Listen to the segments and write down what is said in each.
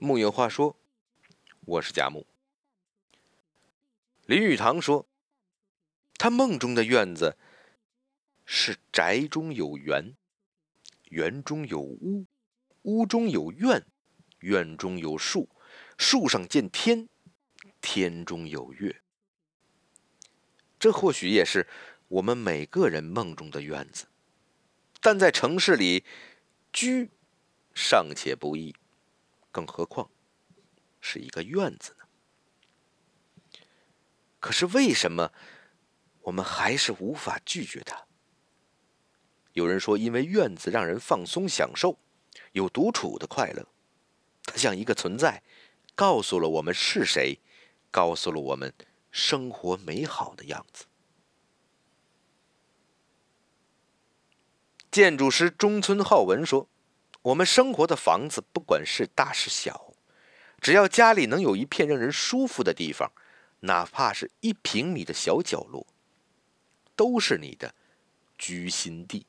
木有话说，我是贾木。林语堂说，他梦中的院子是宅中有园，园中有屋，屋中有院，院中有树，树上见天，天中有月。这或许也是我们每个人梦中的院子，但在城市里居尚且不易。更何况，是一个院子呢？可是为什么我们还是无法拒绝它？有人说，因为院子让人放松、享受，有独处的快乐。它像一个存在，告诉了我们是谁，告诉了我们生活美好的样子。建筑师中村浩文说。我们生活的房子，不管是大是小，只要家里能有一片让人舒服的地方，哪怕是一平米的小角落，都是你的居心地。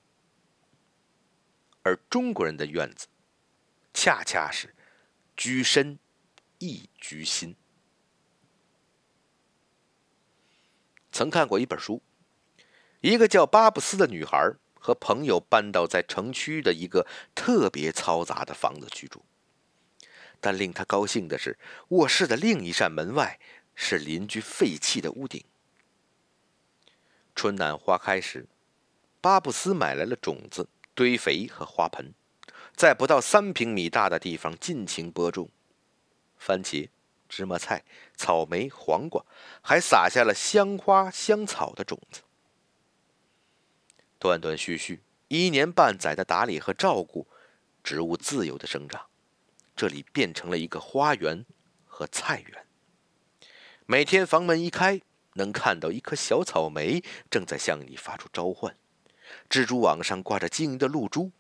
而中国人的院子，恰恰是居身亦居心。曾看过一本书，一个叫巴布斯的女孩。和朋友搬到在城区的一个特别嘈杂的房子居住，但令他高兴的是，卧室的另一扇门外是邻居废弃的屋顶。春暖花开时，巴布斯买来了种子、堆肥和花盆，在不到三平米大的地方尽情播种，番茄、芝麻菜、草莓、黄瓜，还撒下了香花、香草的种子。断断续续一年半载的打理和照顾，植物自由的生长，这里变成了一个花园和菜园。每天房门一开，能看到一颗小草莓正在向你发出召唤，蜘蛛网上挂着晶莹的露珠，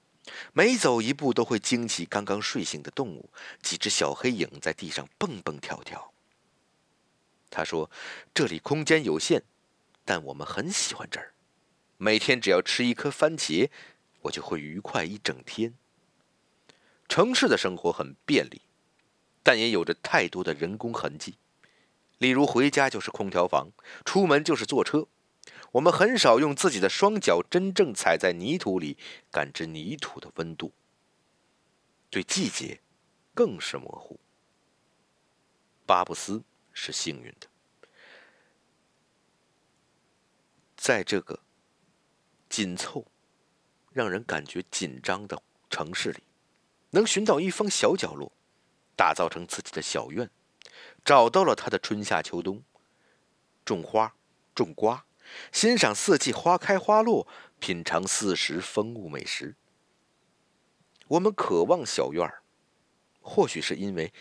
每走一步都会惊起刚刚睡醒的动物，几只小黑影在地上蹦蹦跳跳。他说：“这里空间有限，但我们很喜欢这儿。”每天只要吃一颗番茄，我就会愉快一整天。城市的生活很便利，但也有着太多的人工痕迹。例如，回家就是空调房，出门就是坐车。我们很少用自己的双脚真正踩在泥土里，感知泥土的温度。对季节，更是模糊。巴布斯是幸运的，在这个。紧凑，让人感觉紧张的城市里，能寻到一方小角落，打造成自己的小院，找到了他的春夏秋冬，种花，种瓜，欣赏四季花开花落，品尝四时风物美食。我们渴望小院儿，或许是因为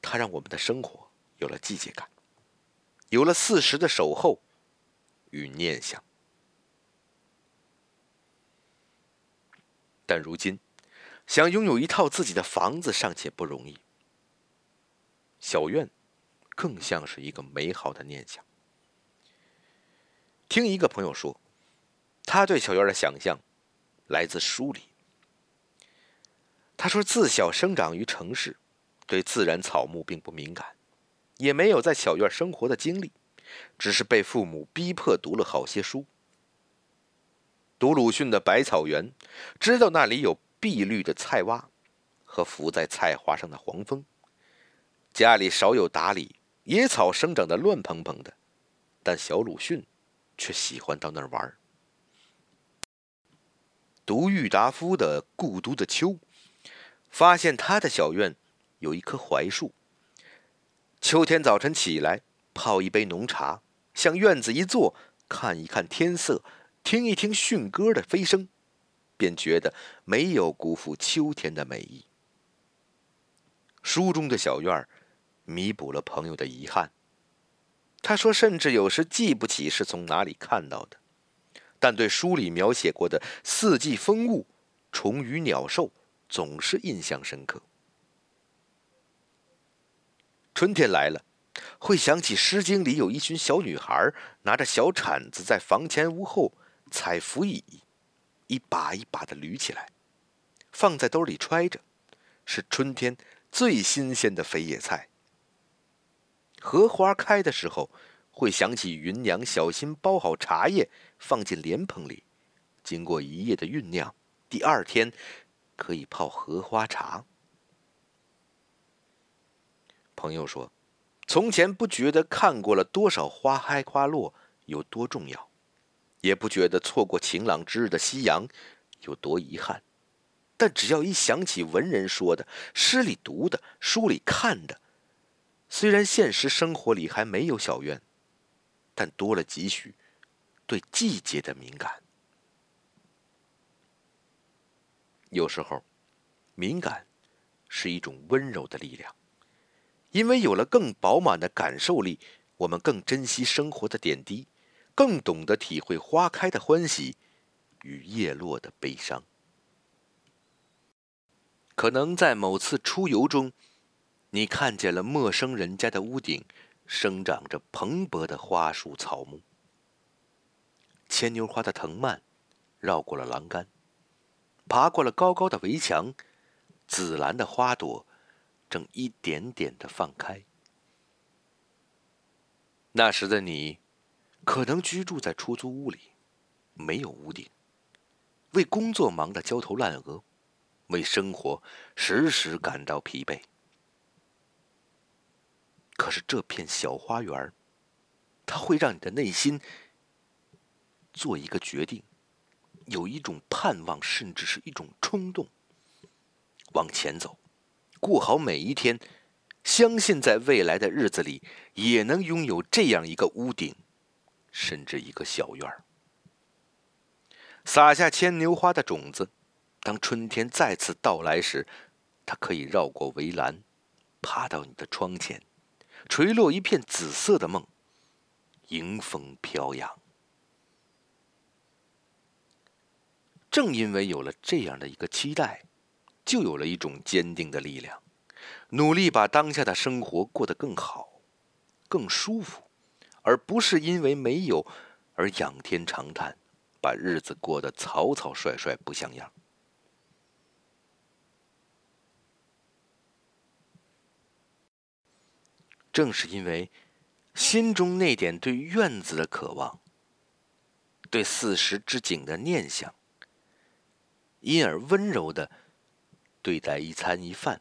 它让我们的生活有了季节感，有了四时的守候与念想。但如今，想拥有一套自己的房子尚且不容易。小院，更像是一个美好的念想。听一个朋友说，他对小院的想象来自书里。他说，自小生长于城市，对自然草木并不敏感，也没有在小院生活的经历，只是被父母逼迫读了好些书。读鲁迅的《百草园》，知道那里有碧绿的菜洼和浮在菜花上的黄蜂。家里少有打理，野草生长得乱蓬蓬的，但小鲁迅却喜欢到那儿玩。读郁达夫的《故都的秋》，发现他的小院有一棵槐树。秋天早晨起来，泡一杯浓茶，向院子一坐，看一看天色。听一听迅鸽的飞声，便觉得没有辜负秋天的美意。书中的小院儿，弥补了朋友的遗憾。他说，甚至有时记不起是从哪里看到的，但对书里描写过的四季风物、虫鱼鸟兽，总是印象深刻。春天来了。会想起《诗经》里有一群小女孩拿着小铲子在房前屋后。采扶椅，一把一把的捋起来，放在兜里揣着，是春天最新鲜的肥野菜。荷花开的时候，会想起芸娘小心包好茶叶，放进莲蓬里，经过一夜的酝酿，第二天可以泡荷花茶。朋友说：“从前不觉得看过了多少花开花落有多重要，也不觉得错过晴朗之日的夕阳有多遗憾，但只要一想起文人说的、诗里读的、书里看的，虽然现实生活里还没有小院，但多了几许对季节的敏感。有时候，敏感是一种温柔的力量。”因为有了更饱满的感受力，我们更珍惜生活的点滴，更懂得体会花开的欢喜与叶落的悲伤。可能在某次出游中，你看见了陌生人家的屋顶生长着蓬勃的花树草木，牵牛花的藤蔓绕过了栏杆，爬过了高高的围墙，紫兰的花朵。正一点点的放开。那时的你，可能居住在出租屋里，没有屋顶，为工作忙得焦头烂额，为生活时时感到疲惫。可是这片小花园，它会让你的内心做一个决定，有一种盼望，甚至是一种冲动，往前走。过好每一天，相信在未来的日子里也能拥有这样一个屋顶，甚至一个小院儿。撒下牵牛花的种子，当春天再次到来时，它可以绕过围栏，爬到你的窗前，垂落一片紫色的梦，迎风飘扬。正因为有了这样的一个期待。就有了一种坚定的力量，努力把当下的生活过得更好、更舒服，而不是因为没有而仰天长叹，把日子过得草草率率不像样。正是因为心中那点对院子的渴望，对四时之景的念想，因而温柔的。对待一餐一饭，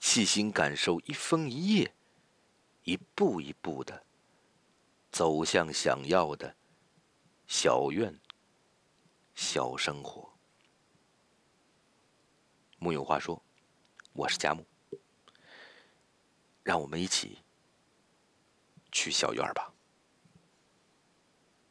细心感受一风一叶，一步一步的走向想要的小院、小生活。木有话说，我是佳木，让我们一起去小院吧。